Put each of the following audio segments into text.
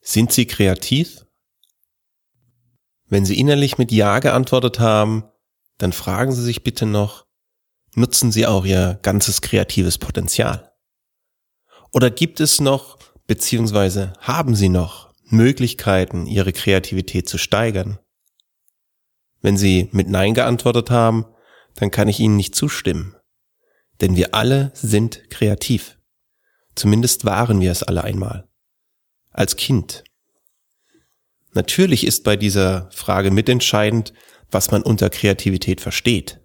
Sind Sie kreativ? Wenn Sie innerlich mit Ja geantwortet haben, dann fragen Sie sich bitte noch, nutzen Sie auch Ihr ganzes kreatives Potenzial? Oder gibt es noch, beziehungsweise haben Sie noch Möglichkeiten, Ihre Kreativität zu steigern? Wenn Sie mit Nein geantwortet haben, dann kann ich Ihnen nicht zustimmen. Denn wir alle sind kreativ. Zumindest waren wir es alle einmal als Kind. Natürlich ist bei dieser Frage mitentscheidend, was man unter Kreativität versteht.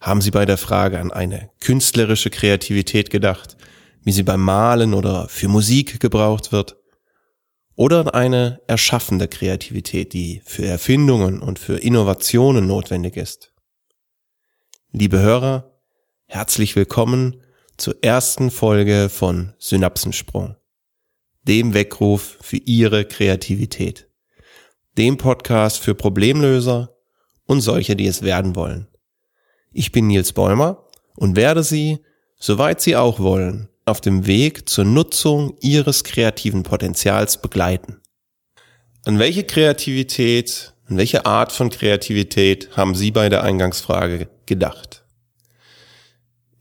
Haben Sie bei der Frage an eine künstlerische Kreativität gedacht, wie sie beim Malen oder für Musik gebraucht wird? Oder an eine erschaffende Kreativität, die für Erfindungen und für Innovationen notwendig ist? Liebe Hörer, herzlich willkommen zur ersten Folge von Synapsensprung dem Weckruf für Ihre Kreativität. Dem Podcast für Problemlöser und solche, die es werden wollen. Ich bin Nils Bäumer und werde Sie, soweit Sie auch wollen, auf dem Weg zur Nutzung Ihres kreativen Potenzials begleiten. An welche Kreativität, an welche Art von Kreativität haben Sie bei der Eingangsfrage gedacht?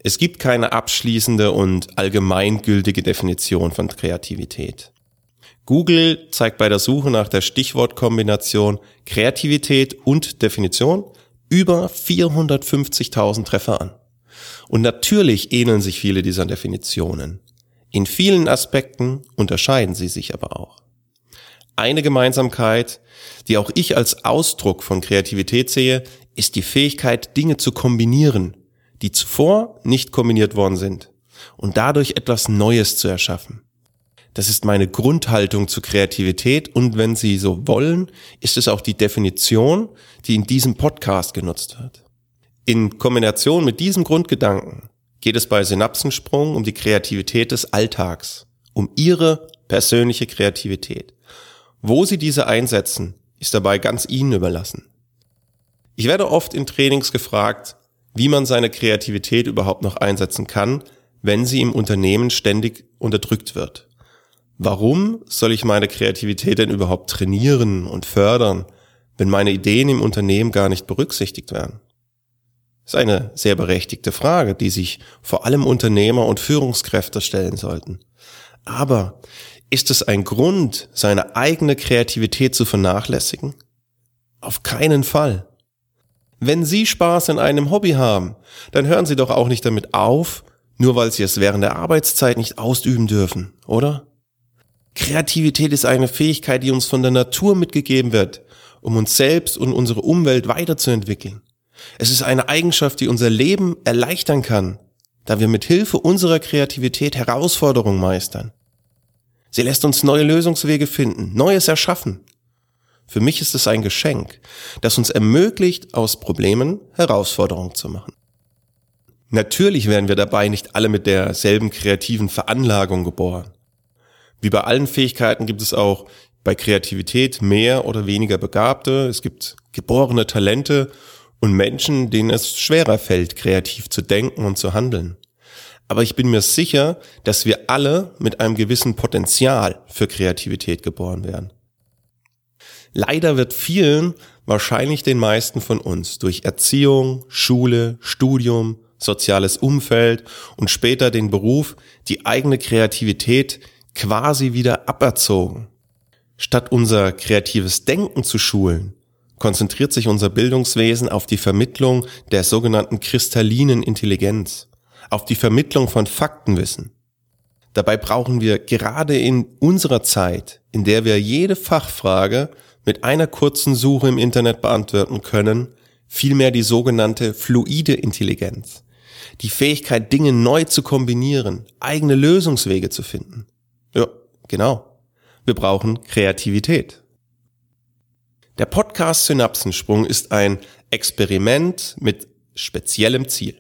Es gibt keine abschließende und allgemeingültige Definition von Kreativität. Google zeigt bei der Suche nach der Stichwortkombination Kreativität und Definition über 450.000 Treffer an. Und natürlich ähneln sich viele dieser Definitionen. In vielen Aspekten unterscheiden sie sich aber auch. Eine Gemeinsamkeit, die auch ich als Ausdruck von Kreativität sehe, ist die Fähigkeit, Dinge zu kombinieren die zuvor nicht kombiniert worden sind und dadurch etwas Neues zu erschaffen. Das ist meine Grundhaltung zu Kreativität und wenn Sie so wollen, ist es auch die Definition, die in diesem Podcast genutzt wird. In Kombination mit diesem Grundgedanken geht es bei Synapsensprung um die Kreativität des Alltags, um Ihre persönliche Kreativität. Wo Sie diese einsetzen, ist dabei ganz Ihnen überlassen. Ich werde oft in Trainings gefragt, wie man seine Kreativität überhaupt noch einsetzen kann, wenn sie im Unternehmen ständig unterdrückt wird. Warum soll ich meine Kreativität denn überhaupt trainieren und fördern, wenn meine Ideen im Unternehmen gar nicht berücksichtigt werden? Das ist eine sehr berechtigte Frage, die sich vor allem Unternehmer und Führungskräfte stellen sollten. Aber ist es ein Grund, seine eigene Kreativität zu vernachlässigen? Auf keinen Fall. Wenn Sie Spaß in einem Hobby haben, dann hören Sie doch auch nicht damit auf, nur weil Sie es während der Arbeitszeit nicht ausüben dürfen, oder? Kreativität ist eine Fähigkeit, die uns von der Natur mitgegeben wird, um uns selbst und unsere Umwelt weiterzuentwickeln. Es ist eine Eigenschaft, die unser Leben erleichtern kann, da wir mit Hilfe unserer Kreativität Herausforderungen meistern. Sie lässt uns neue Lösungswege finden, Neues erschaffen. Für mich ist es ein Geschenk, das uns ermöglicht, aus Problemen Herausforderungen zu machen. Natürlich werden wir dabei nicht alle mit derselben kreativen Veranlagung geboren. Wie bei allen Fähigkeiten gibt es auch bei Kreativität mehr oder weniger Begabte. Es gibt geborene Talente und Menschen, denen es schwerer fällt, kreativ zu denken und zu handeln. Aber ich bin mir sicher, dass wir alle mit einem gewissen Potenzial für Kreativität geboren werden. Leider wird vielen, wahrscheinlich den meisten von uns, durch Erziehung, Schule, Studium, soziales Umfeld und später den Beruf die eigene Kreativität quasi wieder aberzogen. Statt unser kreatives Denken zu schulen, konzentriert sich unser Bildungswesen auf die Vermittlung der sogenannten kristallinen Intelligenz, auf die Vermittlung von Faktenwissen. Dabei brauchen wir gerade in unserer Zeit, in der wir jede Fachfrage mit einer kurzen Suche im Internet beantworten können, vielmehr die sogenannte fluide Intelligenz. Die Fähigkeit, Dinge neu zu kombinieren, eigene Lösungswege zu finden. Ja, genau. Wir brauchen Kreativität. Der Podcast Synapsensprung ist ein Experiment mit speziellem Ziel.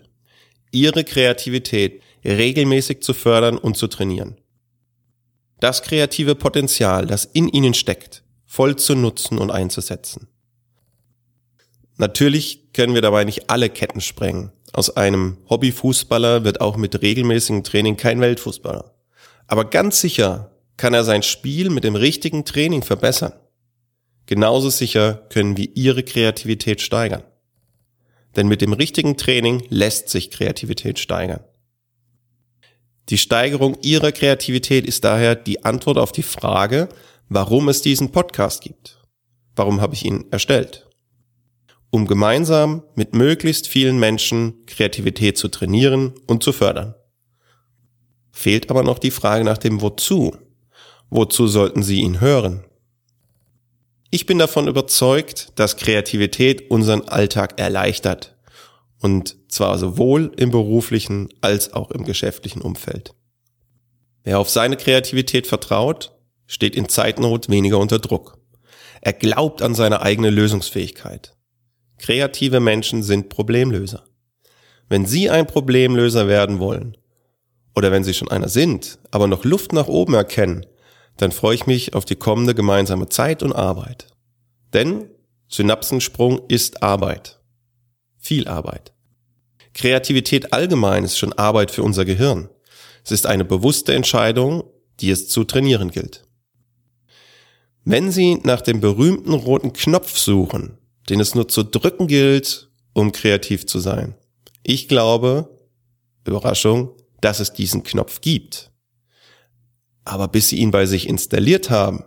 Ihre Kreativität regelmäßig zu fördern und zu trainieren. Das kreative Potenzial, das in Ihnen steckt, voll zu nutzen und einzusetzen. Natürlich können wir dabei nicht alle Ketten sprengen. Aus einem Hobbyfußballer wird auch mit regelmäßigem Training kein Weltfußballer. Aber ganz sicher kann er sein Spiel mit dem richtigen Training verbessern. Genauso sicher können wir ihre Kreativität steigern. Denn mit dem richtigen Training lässt sich Kreativität steigern. Die Steigerung ihrer Kreativität ist daher die Antwort auf die Frage, warum es diesen Podcast gibt. Warum habe ich ihn erstellt? Um gemeinsam mit möglichst vielen Menschen Kreativität zu trainieren und zu fördern. Fehlt aber noch die Frage nach dem Wozu. Wozu sollten Sie ihn hören? Ich bin davon überzeugt, dass Kreativität unseren Alltag erleichtert. Und zwar sowohl im beruflichen als auch im geschäftlichen Umfeld. Wer auf seine Kreativität vertraut, steht in Zeitnot weniger unter Druck. Er glaubt an seine eigene Lösungsfähigkeit. Kreative Menschen sind Problemlöser. Wenn Sie ein Problemlöser werden wollen, oder wenn Sie schon einer sind, aber noch Luft nach oben erkennen, dann freue ich mich auf die kommende gemeinsame Zeit und Arbeit. Denn Synapsensprung ist Arbeit. Viel Arbeit. Kreativität allgemein ist schon Arbeit für unser Gehirn. Es ist eine bewusste Entscheidung, die es zu trainieren gilt. Wenn Sie nach dem berühmten roten Knopf suchen, den es nur zu drücken gilt, um kreativ zu sein, ich glaube, Überraschung, dass es diesen Knopf gibt. Aber bis Sie ihn bei sich installiert haben,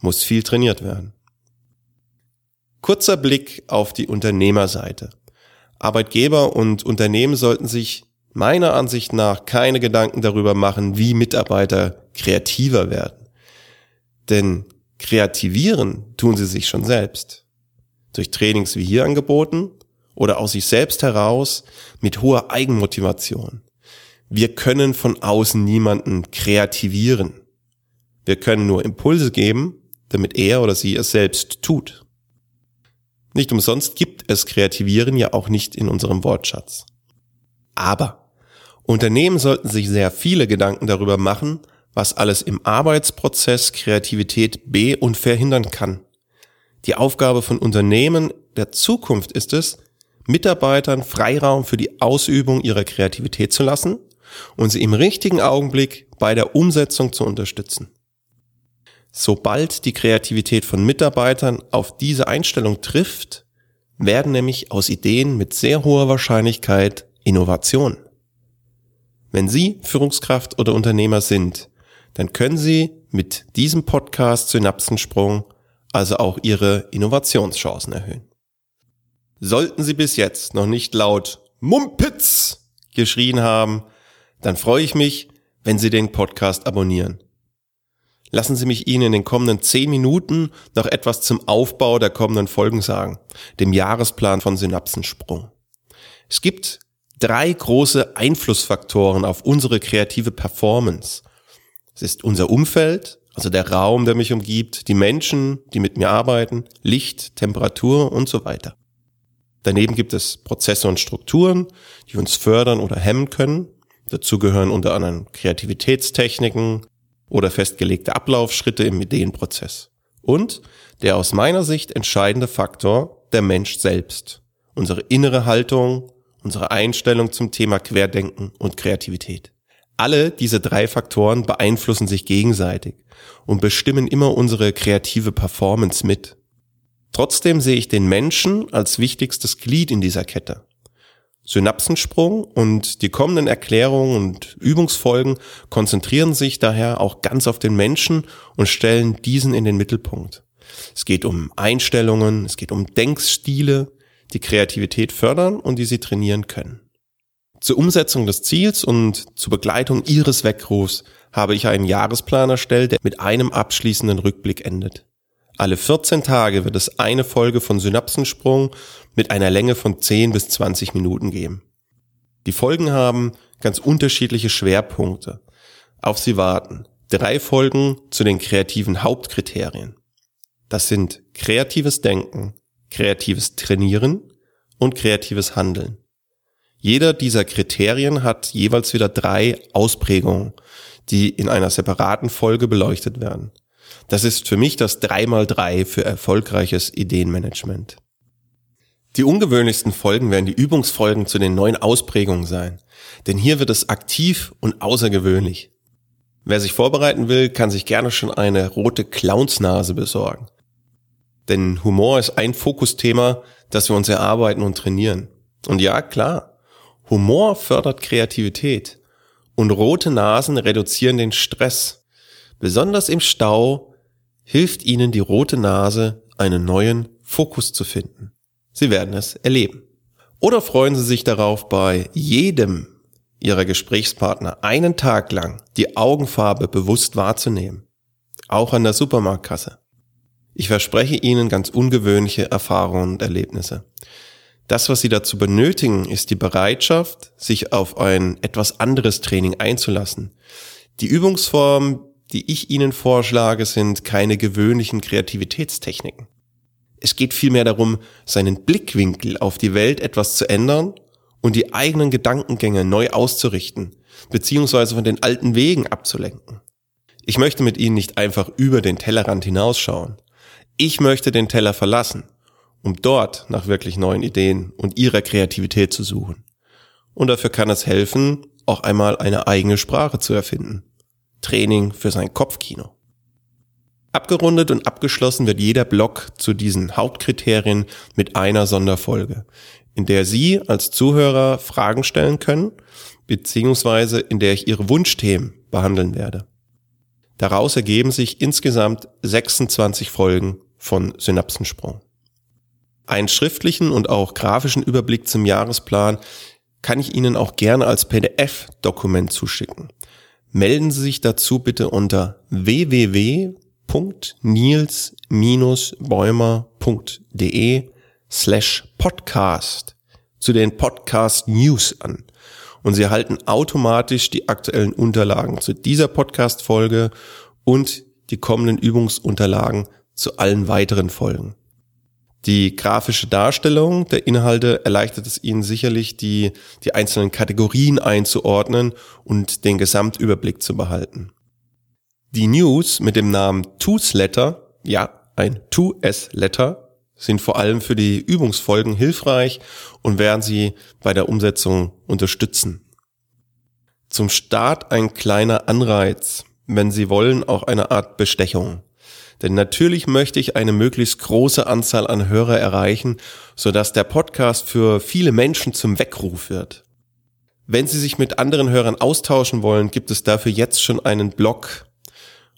muss viel trainiert werden. Kurzer Blick auf die Unternehmerseite. Arbeitgeber und Unternehmen sollten sich meiner Ansicht nach keine Gedanken darüber machen, wie Mitarbeiter kreativer werden. Denn kreativieren tun sie sich schon selbst. Durch Trainings wie hier angeboten oder aus sich selbst heraus mit hoher Eigenmotivation. Wir können von außen niemanden kreativieren. Wir können nur Impulse geben, damit er oder sie es selbst tut. Nicht umsonst gibt es Kreativieren ja auch nicht in unserem Wortschatz. Aber Unternehmen sollten sich sehr viele Gedanken darüber machen, was alles im Arbeitsprozess Kreativität be- und verhindern kann. Die Aufgabe von Unternehmen der Zukunft ist es, Mitarbeitern Freiraum für die Ausübung ihrer Kreativität zu lassen und sie im richtigen Augenblick bei der Umsetzung zu unterstützen. Sobald die Kreativität von Mitarbeitern auf diese Einstellung trifft, werden nämlich aus Ideen mit sehr hoher Wahrscheinlichkeit Innovationen. Wenn Sie Führungskraft oder Unternehmer sind, dann können Sie mit diesem Podcast Synapsensprung also auch Ihre Innovationschancen erhöhen. Sollten Sie bis jetzt noch nicht laut Mumpitz geschrien haben, dann freue ich mich, wenn Sie den Podcast abonnieren. Lassen Sie mich Ihnen in den kommenden zehn Minuten noch etwas zum Aufbau der kommenden Folgen sagen, dem Jahresplan von Synapsensprung. Es gibt drei große Einflussfaktoren auf unsere kreative Performance. Es ist unser Umfeld, also der Raum, der mich umgibt, die Menschen, die mit mir arbeiten, Licht, Temperatur und so weiter. Daneben gibt es Prozesse und Strukturen, die uns fördern oder hemmen können. Dazu gehören unter anderem Kreativitätstechniken, oder festgelegte Ablaufschritte im Ideenprozess. Und der aus meiner Sicht entscheidende Faktor, der Mensch selbst. Unsere innere Haltung, unsere Einstellung zum Thema Querdenken und Kreativität. Alle diese drei Faktoren beeinflussen sich gegenseitig und bestimmen immer unsere kreative Performance mit. Trotzdem sehe ich den Menschen als wichtigstes Glied in dieser Kette. Synapsensprung und die kommenden Erklärungen und Übungsfolgen konzentrieren sich daher auch ganz auf den Menschen und stellen diesen in den Mittelpunkt. Es geht um Einstellungen, es geht um Denkstile, die Kreativität fördern und die sie trainieren können. Zur Umsetzung des Ziels und zur Begleitung Ihres Weckrufs habe ich einen Jahresplan erstellt, der mit einem abschließenden Rückblick endet. Alle 14 Tage wird es eine Folge von Synapsensprung mit einer Länge von 10 bis 20 Minuten geben. Die Folgen haben ganz unterschiedliche Schwerpunkte. Auf sie warten. Drei Folgen zu den kreativen Hauptkriterien. Das sind kreatives Denken, kreatives Trainieren und kreatives Handeln. Jeder dieser Kriterien hat jeweils wieder drei Ausprägungen, die in einer separaten Folge beleuchtet werden. Das ist für mich das 3x3 für erfolgreiches Ideenmanagement. Die ungewöhnlichsten Folgen werden die Übungsfolgen zu den neuen Ausprägungen sein, denn hier wird es aktiv und außergewöhnlich. Wer sich vorbereiten will, kann sich gerne schon eine rote Clownsnase besorgen. Denn Humor ist ein Fokusthema, das wir uns erarbeiten und trainieren. Und ja, klar, Humor fördert Kreativität und rote Nasen reduzieren den Stress. Besonders im Stau hilft Ihnen die rote Nase, einen neuen Fokus zu finden. Sie werden es erleben. Oder freuen Sie sich darauf, bei jedem Ihrer Gesprächspartner einen Tag lang die Augenfarbe bewusst wahrzunehmen. Auch an der Supermarktkasse. Ich verspreche Ihnen ganz ungewöhnliche Erfahrungen und Erlebnisse. Das, was Sie dazu benötigen, ist die Bereitschaft, sich auf ein etwas anderes Training einzulassen. Die Übungsformen, die ich Ihnen vorschlage, sind keine gewöhnlichen Kreativitätstechniken. Es geht vielmehr darum, seinen Blickwinkel auf die Welt etwas zu ändern und die eigenen Gedankengänge neu auszurichten, beziehungsweise von den alten Wegen abzulenken. Ich möchte mit Ihnen nicht einfach über den Tellerrand hinausschauen. Ich möchte den Teller verlassen, um dort nach wirklich neuen Ideen und Ihrer Kreativität zu suchen. Und dafür kann es helfen, auch einmal eine eigene Sprache zu erfinden. Training für sein Kopfkino. Abgerundet und abgeschlossen wird jeder Block zu diesen Hauptkriterien mit einer Sonderfolge, in der Sie als Zuhörer Fragen stellen können, beziehungsweise in der ich Ihre Wunschthemen behandeln werde. Daraus ergeben sich insgesamt 26 Folgen von Synapsensprung. Einen schriftlichen und auch grafischen Überblick zum Jahresplan kann ich Ihnen auch gerne als PDF-Dokument zuschicken. Melden Sie sich dazu bitte unter www www.nils-bäumer.de slash podcast zu den Podcast News an. Und Sie erhalten automatisch die aktuellen Unterlagen zu dieser Podcast-Folge und die kommenden Übungsunterlagen zu allen weiteren Folgen. Die grafische Darstellung der Inhalte erleichtert es Ihnen sicherlich, die, die einzelnen Kategorien einzuordnen und den Gesamtüberblick zu behalten. Die News mit dem Namen Letter, ja, ein To-S-Letter, sind vor allem für die Übungsfolgen hilfreich und werden Sie bei der Umsetzung unterstützen. Zum Start ein kleiner Anreiz, wenn Sie wollen, auch eine Art Bestechung. Denn natürlich möchte ich eine möglichst große Anzahl an Hörer erreichen, sodass der Podcast für viele Menschen zum Weckruf wird. Wenn Sie sich mit anderen Hörern austauschen wollen, gibt es dafür jetzt schon einen Blog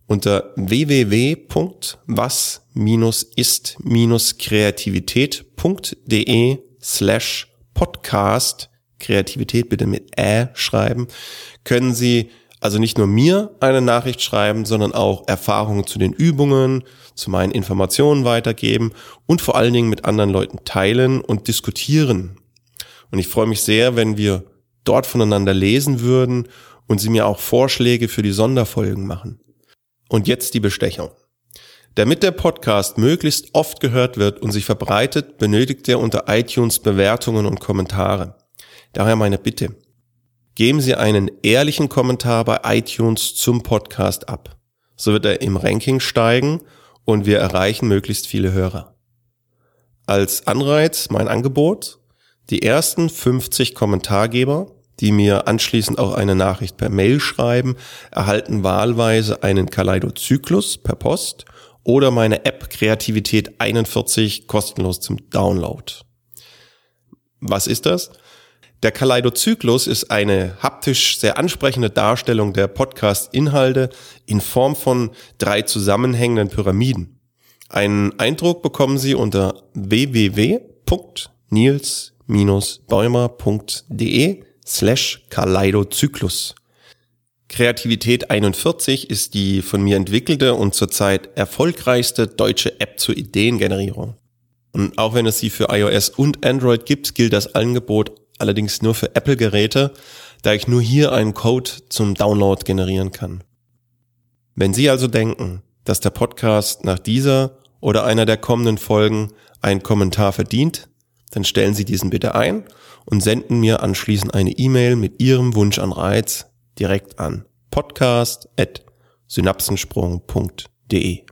unter www.was-ist-kreativität.de slash podcast Kreativität bitte mit Ä schreiben, können Sie also nicht nur mir eine Nachricht schreiben, sondern auch Erfahrungen zu den Übungen, zu meinen Informationen weitergeben und vor allen Dingen mit anderen Leuten teilen und diskutieren. Und ich freue mich sehr, wenn wir dort voneinander lesen würden und Sie mir auch Vorschläge für die Sonderfolgen machen. Und jetzt die Bestechung. Damit der Podcast möglichst oft gehört wird und sich verbreitet, benötigt er unter iTunes Bewertungen und Kommentare. Daher meine Bitte. Geben Sie einen ehrlichen Kommentar bei iTunes zum Podcast ab. So wird er im Ranking steigen und wir erreichen möglichst viele Hörer. Als Anreiz mein Angebot. Die ersten 50 Kommentargeber die mir anschließend auch eine Nachricht per Mail schreiben, erhalten wahlweise einen Kaleidozyklus per Post oder meine App Kreativität 41 kostenlos zum Download. Was ist das? Der Kaleidozyklus ist eine haptisch sehr ansprechende Darstellung der Podcast-Inhalte in Form von drei zusammenhängenden Pyramiden. Einen Eindruck bekommen Sie unter www.nils-bäumer.de slash Kaleidozyklus. Kreativität 41 ist die von mir entwickelte und zurzeit erfolgreichste deutsche App zur Ideengenerierung. Und auch wenn es sie für iOS und Android gibt, gilt das Angebot allerdings nur für Apple-Geräte, da ich nur hier einen Code zum Download generieren kann. Wenn Sie also denken, dass der Podcast nach dieser oder einer der kommenden Folgen einen Kommentar verdient, dann stellen Sie diesen bitte ein und senden mir anschließend eine E-Mail mit Ihrem Wunsch an Reiz direkt an podcast.synapsensprung.de.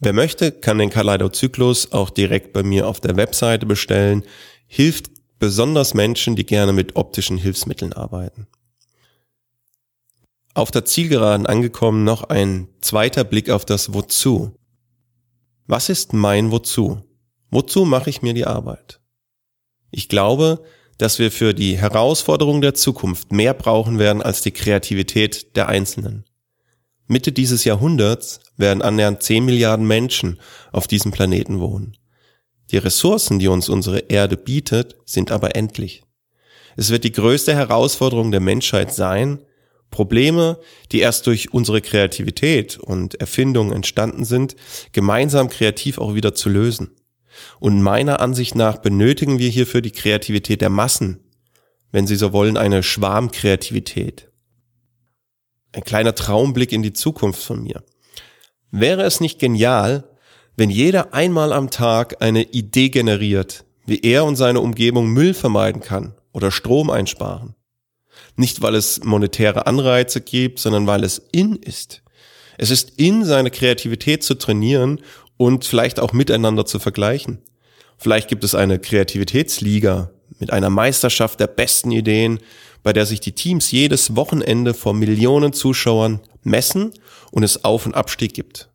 Wer möchte, kann den Kaleidozyklus auch direkt bei mir auf der Webseite bestellen, hilft besonders Menschen, die gerne mit optischen Hilfsmitteln arbeiten. Auf der Zielgeraden angekommen noch ein zweiter Blick auf das Wozu. Was ist mein Wozu? Wozu mache ich mir die Arbeit? Ich glaube, dass wir für die Herausforderungen der Zukunft mehr brauchen werden als die Kreativität der Einzelnen. Mitte dieses Jahrhunderts werden annähernd 10 Milliarden Menschen auf diesem Planeten wohnen. Die Ressourcen, die uns unsere Erde bietet, sind aber endlich. Es wird die größte Herausforderung der Menschheit sein, Probleme, die erst durch unsere Kreativität und Erfindung entstanden sind, gemeinsam kreativ auch wieder zu lösen. Und meiner Ansicht nach benötigen wir hierfür die Kreativität der Massen, wenn Sie so wollen, eine Schwarmkreativität ein kleiner Traumblick in die Zukunft von mir. Wäre es nicht genial, wenn jeder einmal am Tag eine Idee generiert, wie er und seine Umgebung Müll vermeiden kann oder Strom einsparen? Nicht, weil es monetäre Anreize gibt, sondern weil es in ist. Es ist in, seine Kreativität zu trainieren und vielleicht auch miteinander zu vergleichen. Vielleicht gibt es eine Kreativitätsliga mit einer Meisterschaft der besten Ideen, bei der sich die Teams jedes Wochenende vor Millionen Zuschauern messen und es Auf- und Abstieg gibt.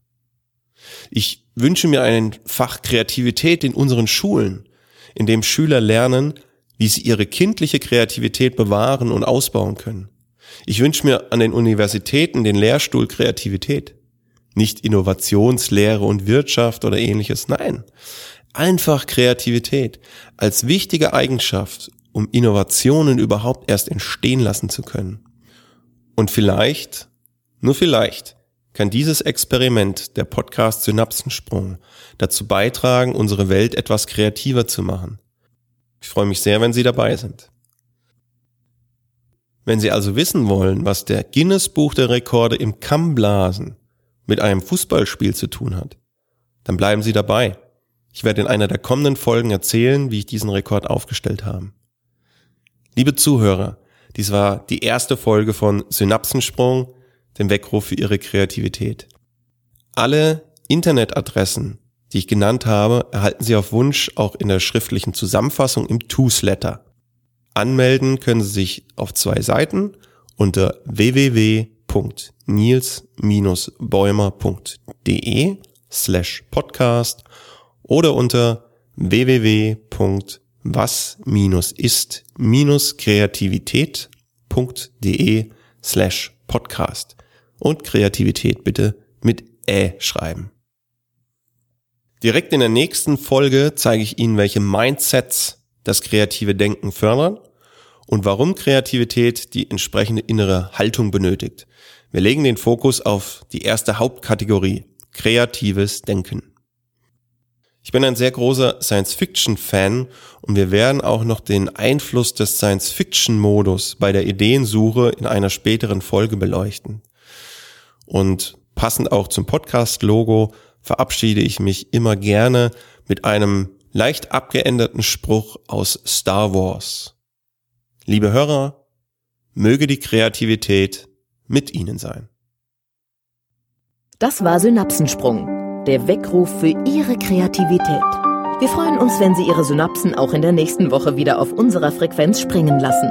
Ich wünsche mir ein Fach Kreativität in unseren Schulen, in dem Schüler lernen, wie sie ihre kindliche Kreativität bewahren und ausbauen können. Ich wünsche mir an den Universitäten den Lehrstuhl Kreativität. Nicht Innovationslehre und Wirtschaft oder ähnliches, nein. Einfach Kreativität als wichtige Eigenschaft um Innovationen überhaupt erst entstehen lassen zu können. Und vielleicht, nur vielleicht, kann dieses Experiment der Podcast Synapsensprung dazu beitragen, unsere Welt etwas kreativer zu machen. Ich freue mich sehr, wenn Sie dabei sind. Wenn Sie also wissen wollen, was der Guinness Buch der Rekorde im Kammblasen mit einem Fußballspiel zu tun hat, dann bleiben Sie dabei. Ich werde in einer der kommenden Folgen erzählen, wie ich diesen Rekord aufgestellt habe. Liebe Zuhörer, dies war die erste Folge von Synapsensprung, dem Weckruf für Ihre Kreativität. Alle Internetadressen, die ich genannt habe, erhalten Sie auf Wunsch auch in der schriftlichen Zusammenfassung im Toosletter. Anmelden können Sie sich auf zwei Seiten unter www.nils-bäumer.de slash podcast oder unter www.nils was-ist-kreativität.de slash podcast und Kreativität bitte mit Ä schreiben. Direkt in der nächsten Folge zeige ich Ihnen, welche Mindsets das kreative Denken fördern und warum Kreativität die entsprechende innere Haltung benötigt. Wir legen den Fokus auf die erste Hauptkategorie, kreatives Denken. Ich bin ein sehr großer Science-Fiction-Fan und wir werden auch noch den Einfluss des Science-Fiction-Modus bei der Ideensuche in einer späteren Folge beleuchten. Und passend auch zum Podcast-Logo verabschiede ich mich immer gerne mit einem leicht abgeänderten Spruch aus Star Wars. Liebe Hörer, möge die Kreativität mit Ihnen sein. Das war Synapsensprung der Weckruf für Ihre Kreativität. Wir freuen uns, wenn Sie Ihre Synapsen auch in der nächsten Woche wieder auf unserer Frequenz springen lassen.